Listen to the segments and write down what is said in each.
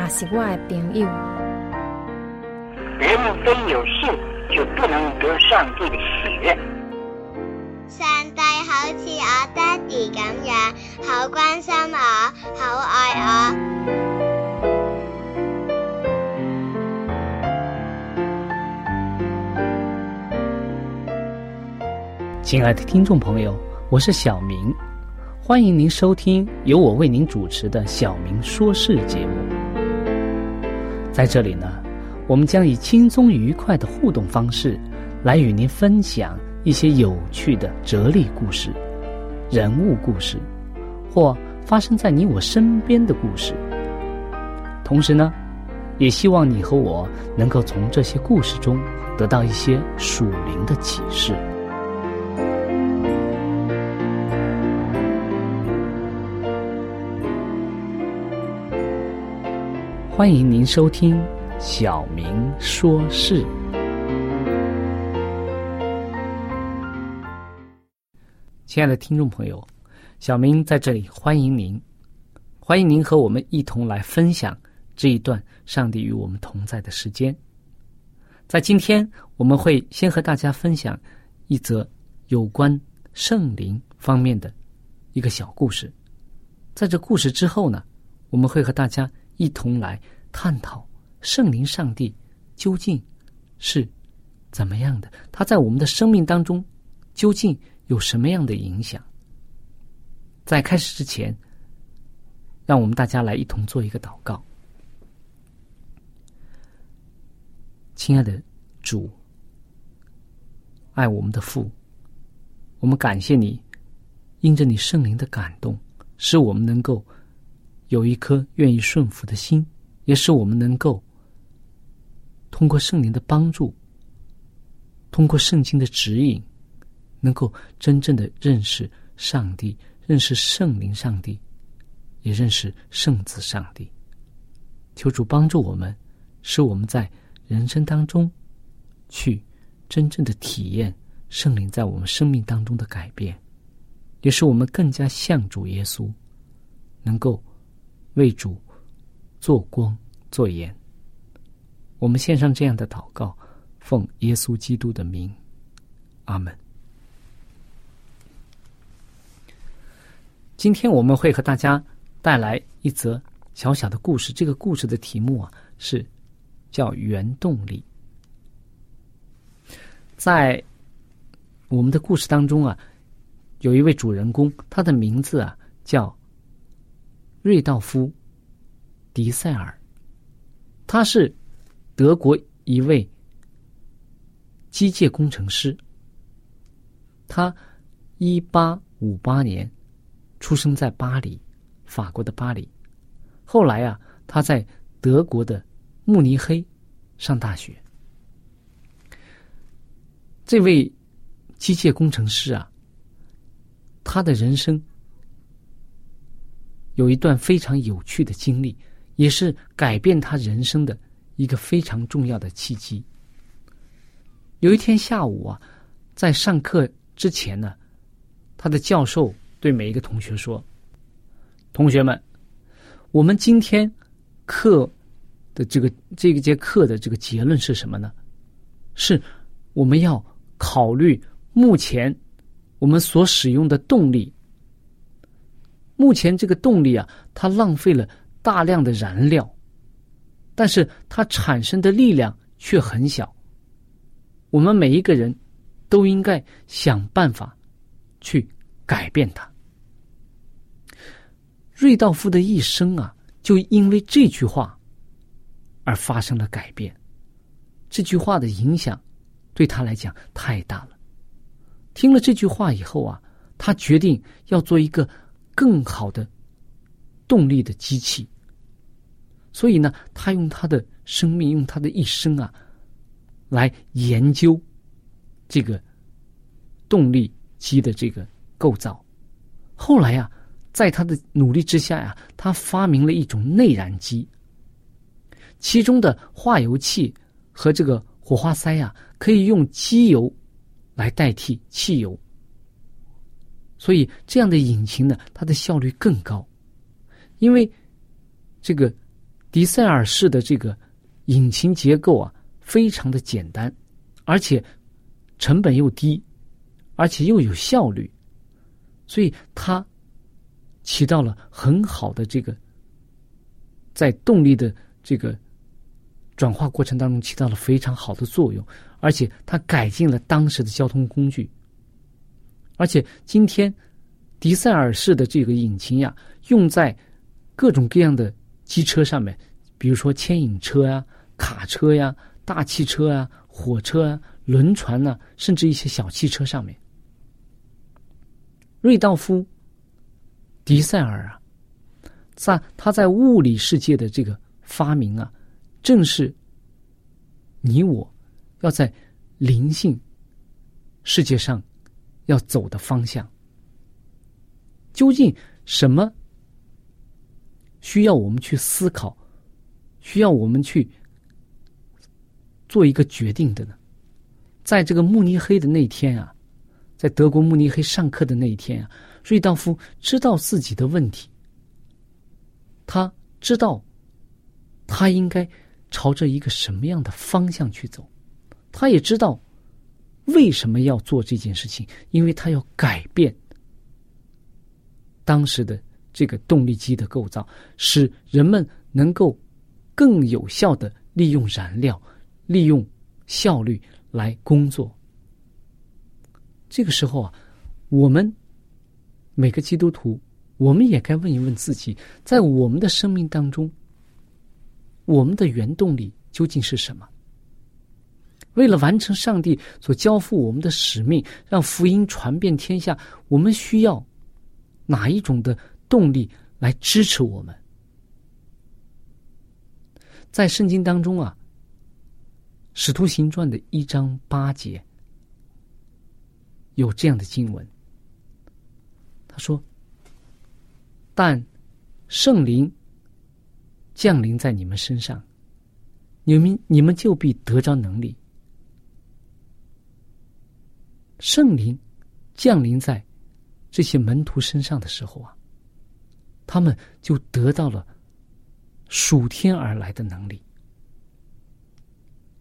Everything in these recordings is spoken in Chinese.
也是我的朋友。人非有信，就不能得上帝的喜悦。上帝好似我爹哋咁样，好关心我，好爱我。亲爱的听众朋友，我是小明。欢迎您收听由我为您主持的《小明说事》节目。在这里呢，我们将以轻松愉快的互动方式，来与您分享一些有趣的哲理故事、人物故事，或发生在你我身边的故事。同时呢，也希望你和我能够从这些故事中得到一些属灵的启示。欢迎您收听《小明说事》。亲爱的听众朋友，小明在这里欢迎您，欢迎您和我们一同来分享这一段上帝与我们同在的时间。在今天，我们会先和大家分享一则有关圣灵方面的一个小故事。在这故事之后呢，我们会和大家。一同来探讨圣灵上帝究竟是怎么样的？他在我们的生命当中究竟有什么样的影响？在开始之前，让我们大家来一同做一个祷告。亲爱的主，爱我们的父，我们感谢你，因着你圣灵的感动，使我们能够。有一颗愿意顺服的心，也使我们能够通过圣灵的帮助，通过圣经的指引，能够真正的认识上帝，认识圣灵上帝，也认识圣子上帝。求主帮助我们，使我们在人生当中去真正的体验圣灵在我们生命当中的改变，也使我们更加像主耶稣，能够。为主做光做盐，我们献上这样的祷告，奉耶稣基督的名，阿门。今天我们会和大家带来一则小小的故事，这个故事的题目啊是叫原动力。在我们的故事当中啊，有一位主人公，他的名字啊叫。瑞道夫·迪塞尔，他是德国一位机械工程师。他一八五八年出生在巴黎，法国的巴黎。后来啊，他在德国的慕尼黑上大学。这位机械工程师啊，他的人生。有一段非常有趣的经历，也是改变他人生的一个非常重要的契机。有一天下午啊，在上课之前呢，他的教授对每一个同学说：“同学们，我们今天课的这个这个节课的这个结论是什么呢？是我们要考虑目前我们所使用的动力。”目前这个动力啊，它浪费了大量的燃料，但是它产生的力量却很小。我们每一个人都应该想办法去改变它。瑞道夫的一生啊，就因为这句话而发生了改变。这句话的影响对他来讲太大了。听了这句话以后啊，他决定要做一个更好的动力的机器。所以呢，他用他的生命，用他的一生啊，来研究这个动力机的这个构造。后来呀。在他的努力之下呀，他发明了一种内燃机，其中的化油器和这个火花塞呀，可以用机油来代替汽油，所以这样的引擎呢，它的效率更高。因为这个迪塞尔式的这个引擎结构啊，非常的简单，而且成本又低，而且又有效率，所以它。起到了很好的这个，在动力的这个转化过程当中起到了非常好的作用，而且它改进了当时的交通工具。而且今天，迪塞尔式的这个引擎呀，用在各种各样的机车上面，比如说牵引车呀、卡车呀、大汽车啊、火车啊、轮船呢，甚至一些小汽车上面。瑞道夫。迪塞尔啊，在他在物理世界的这个发明啊，正是你我要在灵性世界上要走的方向。究竟什么需要我们去思考，需要我们去做一个决定的呢？在这个慕尼黑的那天啊，在德国慕尼黑上课的那一天啊。瑞道夫知道自己的问题，他知道他应该朝着一个什么样的方向去走，他也知道为什么要做这件事情，因为他要改变当时的这个动力机的构造，使人们能够更有效的利用燃料、利用效率来工作。这个时候啊，我们。每个基督徒，我们也该问一问自己，在我们的生命当中，我们的原动力究竟是什么？为了完成上帝所交付我们的使命，让福音传遍天下，我们需要哪一种的动力来支持我们？在圣经当中啊，《使徒行传》的一章八节有这样的经文。他说，但圣灵降临在你们身上，你们你们就必得着能力。圣灵降临在这些门徒身上的时候啊，他们就得到了属天而来的能力。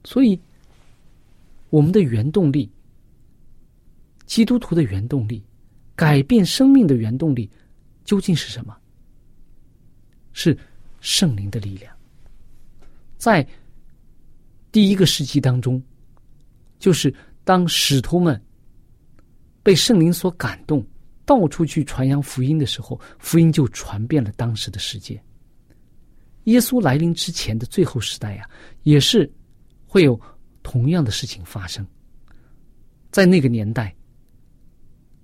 所以，我们的原动力，基督徒的原动力。改变生命的原动力究竟是什么？是圣灵的力量。在第一个世纪当中，就是当使徒们被圣灵所感动，到处去传扬福音的时候，福音就传遍了当时的世界。耶稣来临之前的最后时代呀，也是会有同样的事情发生。在那个年代。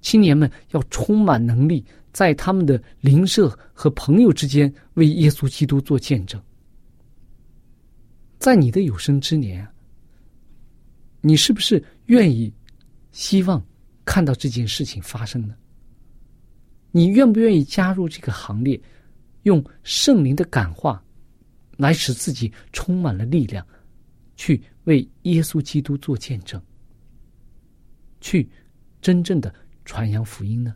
青年们要充满能力，在他们的邻舍和朋友之间为耶稣基督做见证。在你的有生之年，你是不是愿意、希望看到这件事情发生呢？你愿不愿意加入这个行列，用圣灵的感化，来使自己充满了力量，去为耶稣基督做见证，去真正的。传扬福音呢？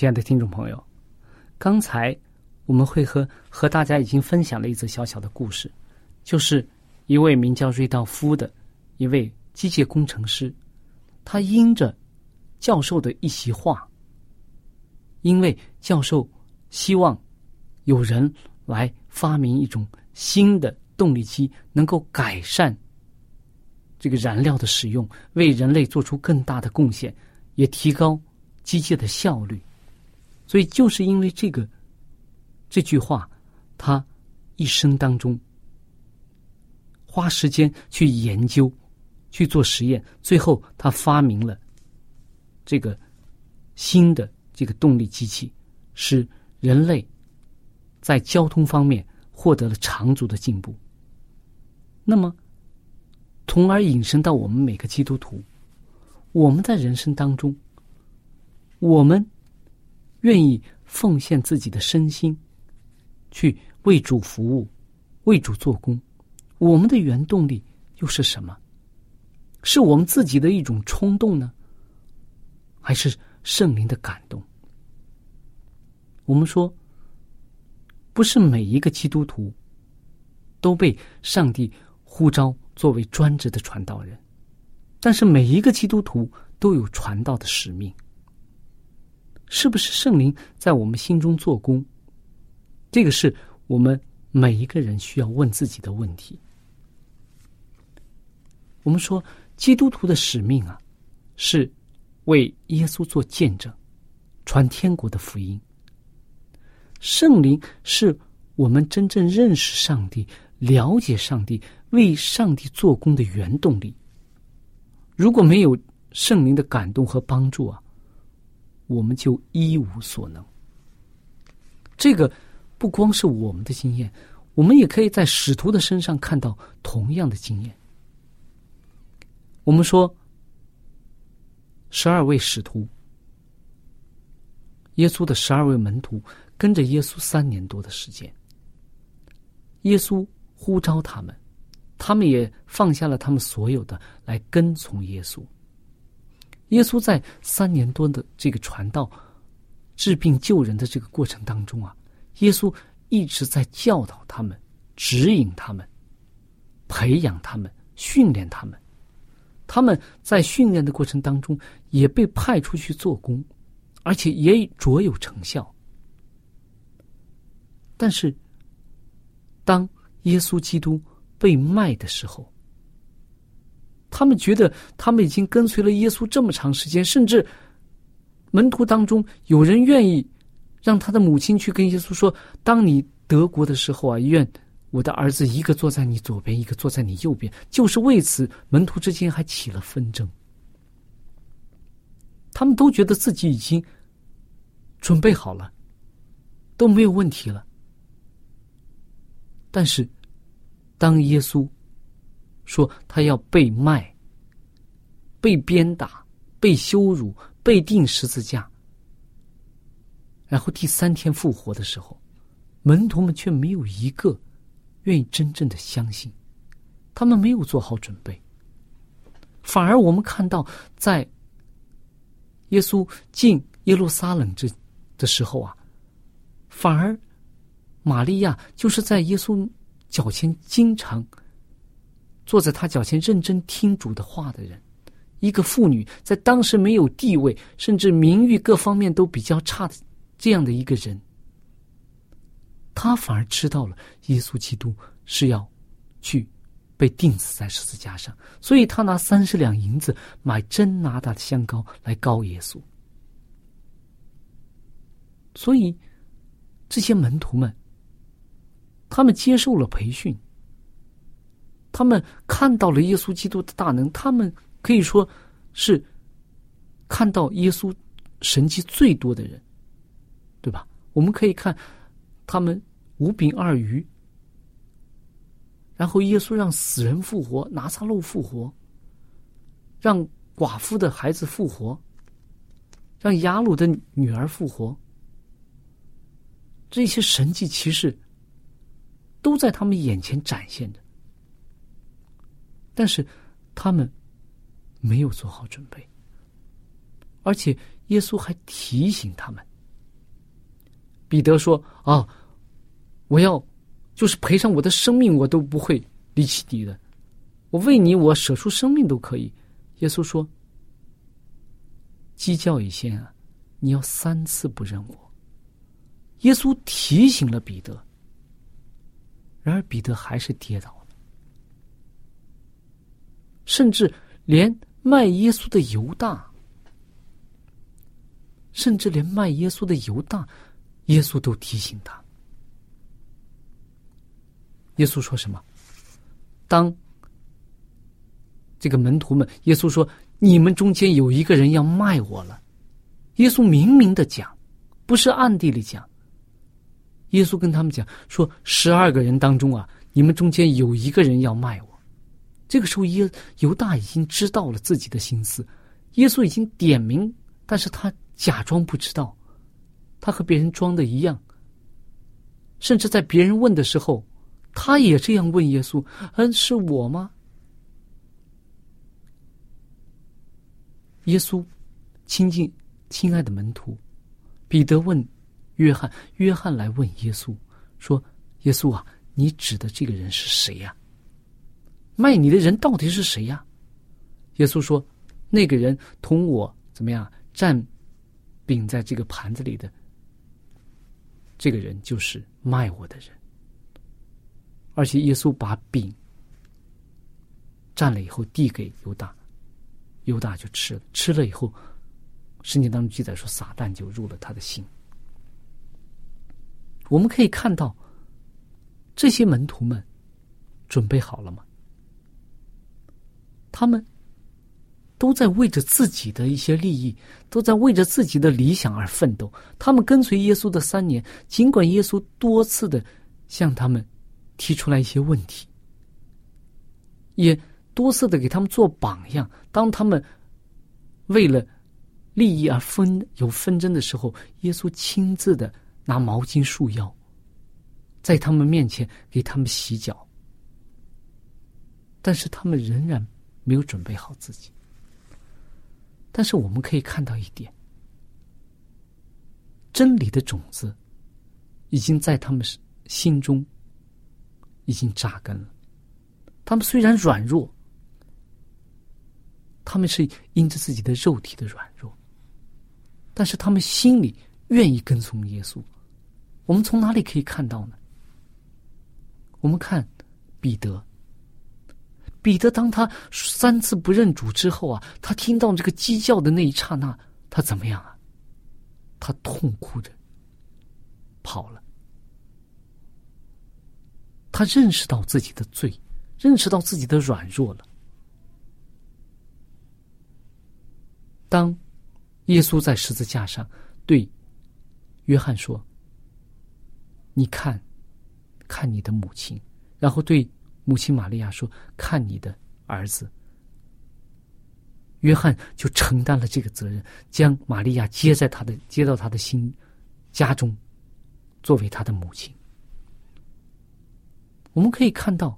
亲爱的听众朋友，刚才我们会和和大家已经分享了一则小小的故事，就是一位名叫瑞道夫的一位机械工程师，他因着教授的一席话，因为教授希望有人来发明一种新的动力机，能够改善这个燃料的使用，为人类做出更大的贡献，也提高机械的效率。所以，就是因为这个这句话，他一生当中花时间去研究、去做实验，最后他发明了这个新的这个动力机器，使人类在交通方面获得了长足的进步。那么，从而引申到我们每个基督徒，我们在人生当中，我们。愿意奉献自己的身心，去为主服务，为主做工，我们的原动力又是什么？是我们自己的一种冲动呢，还是圣灵的感动？我们说，不是每一个基督徒都被上帝呼召作为专职的传道人，但是每一个基督徒都有传道的使命。是不是圣灵在我们心中做工？这个是我们每一个人需要问自己的问题。我们说，基督徒的使命啊，是为耶稣做见证，传天国的福音。圣灵是我们真正认识上帝、了解上帝、为上帝做工的原动力。如果没有圣灵的感动和帮助啊，我们就一无所能。这个不光是我们的经验，我们也可以在使徒的身上看到同样的经验。我们说，十二位使徒，耶稣的十二位门徒跟着耶稣三年多的时间，耶稣呼召他们，他们也放下了他们所有的来跟从耶稣。耶稣在三年多的这个传道、治病救人的这个过程当中啊，耶稣一直在教导他们、指引他们、培养他们、训练他们。他们在训练的过程当中也被派出去做工，而且也卓有成效。但是，当耶稣基督被卖的时候，他们觉得他们已经跟随了耶稣这么长时间，甚至门徒当中有人愿意让他的母亲去跟耶稣说：“当你得国的时候啊，愿我的儿子一个坐在你左边，一个坐在你右边。”就是为此，门徒之间还起了纷争。他们都觉得自己已经准备好了，都没有问题了。但是，当耶稣说他要被卖、被鞭打、被羞辱、被钉十字架，然后第三天复活的时候，门徒们却没有一个愿意真正的相信，他们没有做好准备。反而我们看到，在耶稣进耶路撒冷这的时候啊，反而玛利亚就是在耶稣脚前经常坐在他脚前认真听主的话的人。一个妇女在当时没有地位，甚至名誉各方面都比较差的这样的一个人，她反而知道了耶稣基督是要去被钉死在十字架上，所以他拿三十两银子买真拿大的香膏来膏耶稣。所以这些门徒们，他们接受了培训，他们看到了耶稣基督的大能，他们。可以说，是看到耶稣神迹最多的人，对吧？我们可以看他们五饼二鱼，然后耶稣让死人复活，拿撒路复活，让寡妇的孩子复活，让雅鲁的女儿复活，这些神迹其实都在他们眼前展现着，但是他们。没有做好准备，而且耶稣还提醒他们。彼得说：“啊，我要就是赔上我的生命，我都不会离弃你的。我为你，我舍出生命都可以。”耶稣说：“鸡叫一先啊，你要三次不认我。”耶稣提醒了彼得，然而彼得还是跌倒，甚至连。卖耶稣的犹大，甚至连卖耶稣的犹大，耶稣都提醒他。耶稣说什么？当这个门徒们，耶稣说：“你们中间有一个人要卖我了。”耶稣明明的讲，不是暗地里讲。耶稣跟他们讲说：“十二个人当中啊，你们中间有一个人要卖我。”这个时候，耶犹大已经知道了自己的心思，耶稣已经点名，但是他假装不知道，他和别人装的一样，甚至在别人问的时候，他也这样问耶稣：“嗯，是我吗？”耶稣亲近亲爱的门徒彼得问约翰，约翰来问耶稣说：“耶稣啊，你指的这个人是谁呀？”卖你的人到底是谁呀？耶稣说：“那个人同我怎么样占饼在这个盘子里的，这个人就是卖我的人。”而且耶稣把饼蘸了以后递给犹大，犹大就吃了。吃了以后，圣经当中记载说，撒旦就入了他的心。我们可以看到，这些门徒们准备好了吗？他们都在为着自己的一些利益，都在为着自己的理想而奋斗。他们跟随耶稣的三年，尽管耶稣多次的向他们提出来一些问题，也多次的给他们做榜样。当他们为了利益而分有纷争的时候，耶稣亲自的拿毛巾束腰，在他们面前给他们洗脚。但是他们仍然。没有准备好自己，但是我们可以看到一点：真理的种子已经在他们心中已经扎根了。他们虽然软弱，他们是因着自己的肉体的软弱，但是他们心里愿意跟从耶稣。我们从哪里可以看到呢？我们看彼得。彼得当他三次不认主之后啊，他听到这个鸡叫的那一刹那，他怎么样啊？他痛哭着跑了。他认识到自己的罪，认识到自己的软弱了。当耶稣在十字架上对约翰说：“你看，看你的母亲。”然后对。母亲玛利亚说：“看你的儿子。”约翰就承担了这个责任，将玛利亚接在他的接到他的心家中，作为他的母亲。我们可以看到，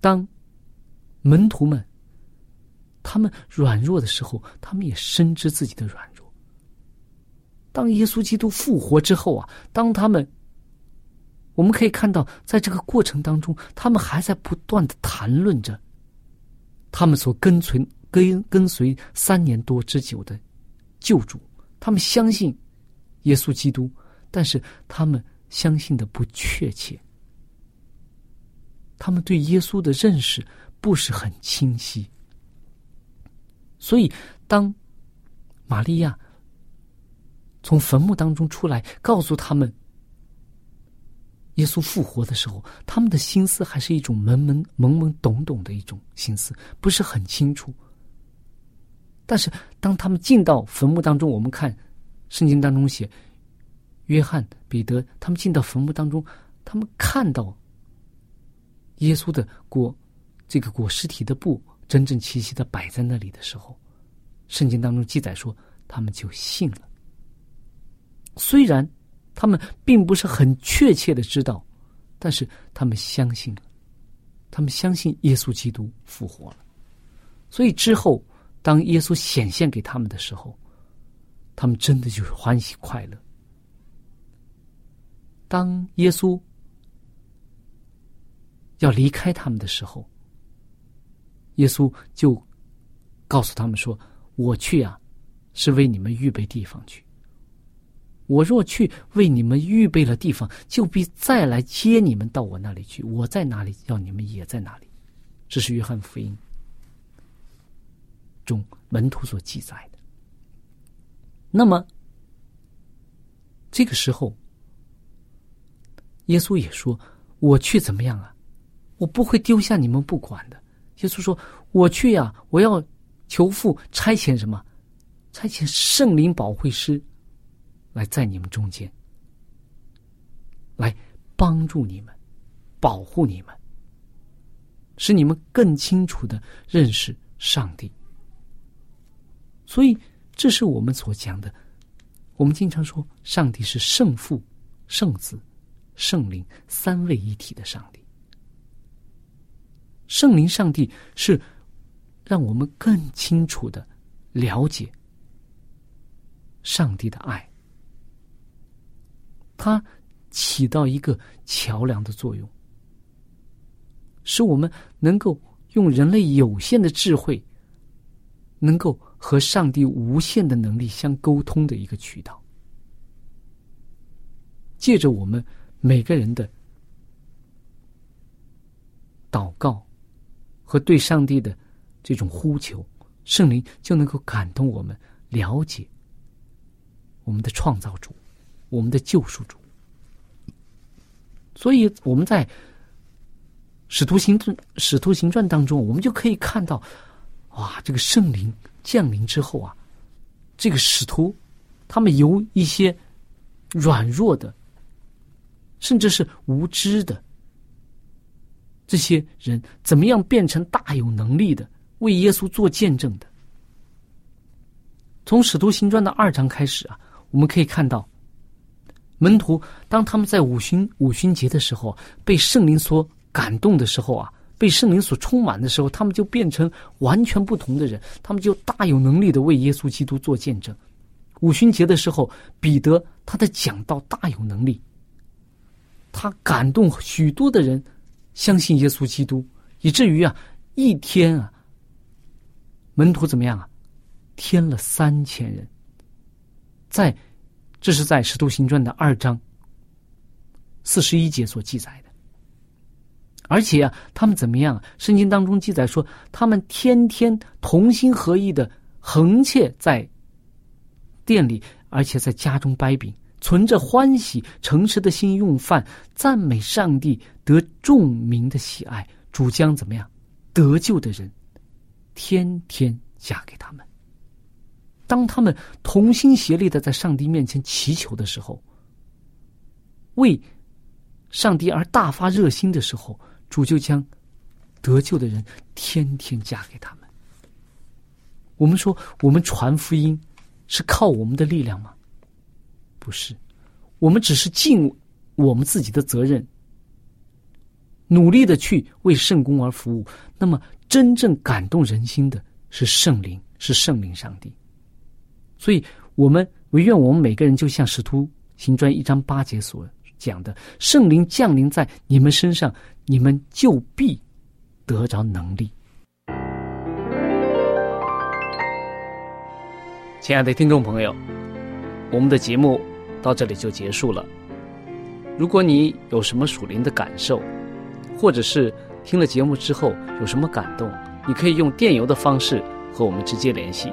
当门徒们他们软弱的时候，他们也深知自己的软弱。当耶稣基督复活之后啊，当他们，我们可以看到，在这个过程当中，他们还在不断的谈论着他们所跟随跟跟随三年多之久的救主。他们相信耶稣基督，但是他们相信的不确切。他们对耶稣的认识不是很清晰，所以当玛利亚从坟墓当中出来，告诉他们耶稣复活的时候，他们的心思还是一种懵懵懵懵懂懂的一种心思，不是很清楚。但是当他们进到坟墓当中，我们看圣经当中写，约翰、彼得他们进到坟墓当中，他们看到。耶稣的裹这个裹尸体的布整整齐齐的摆在那里的时候，圣经当中记载说，他们就信了。虽然他们并不是很确切的知道，但是他们相信了，他们相信耶稣基督复活了。所以之后，当耶稣显现给他们的时候，他们真的就是欢喜快乐。当耶稣。要离开他们的时候，耶稣就告诉他们说：“我去啊，是为你们预备地方去。我若去为你们预备了地方，就必再来接你们到我那里去。我在哪里，要你们也在哪里。”这是约翰福音中门徒所记载的。那么，这个时候，耶稣也说：“我去怎么样啊？”我不会丢下你们不管的。耶稣说：“我去呀，我要求父差遣什么？差遣圣灵保惠师来在你们中间，来帮助你们，保护你们，使你们更清楚的认识上帝。所以，这是我们所讲的。我们经常说，上帝是圣父、圣子、圣灵三位一体的上帝。”圣灵上帝是让我们更清楚的了解上帝的爱，它起到一个桥梁的作用，使我们能够用人类有限的智慧，能够和上帝无限的能力相沟通的一个渠道。借着我们每个人的祷告。和对上帝的这种呼求，圣灵就能够感动我们，了解我们的创造主，我们的救赎主。所以我们在《使徒行传》《使徒行传》当中，我们就可以看到，哇，这个圣灵降临之后啊，这个使徒他们由一些软弱的，甚至是无知的。这些人怎么样变成大有能力的为耶稣做见证的？从使徒行传的二章开始啊，我们可以看到，门徒当他们在五旬五旬节的时候被圣灵所感动的时候啊，被圣灵所充满的时候，他们就变成完全不同的人，他们就大有能力的为耶稣基督做见证。五旬节的时候，彼得他的讲道大有能力，他感动许多的人。相信耶稣基督，以至于啊，一天啊，门徒怎么样啊？添了三千人。在，这是在《使徒行传》的二章四十一节所记载的。而且啊，他们怎么样？圣经当中记载说，他们天天同心合意的横切在店里，而且在家中掰饼。存着欢喜诚实的心用饭，赞美上帝，得众民的喜爱。主将怎么样？得救的人，天天嫁给他们。当他们同心协力的在上帝面前祈求的时候，为上帝而大发热心的时候，主就将得救的人天天嫁给他们。我们说，我们传福音是靠我们的力量吗？不是，我们只是尽我们自己的责任，努力的去为圣公而服务，那么真正感动人心的是圣灵，是圣灵上帝。所以，我们唯愿我们每个人就像使徒行传一章八节所讲的，圣灵降临在你们身上，你们就必得着能力。亲爱的听众朋友，我们的节目到这里就结束了。如果你有什么属灵的感受，或者是听了节目之后有什么感动，你可以用电邮的方式和我们直接联系。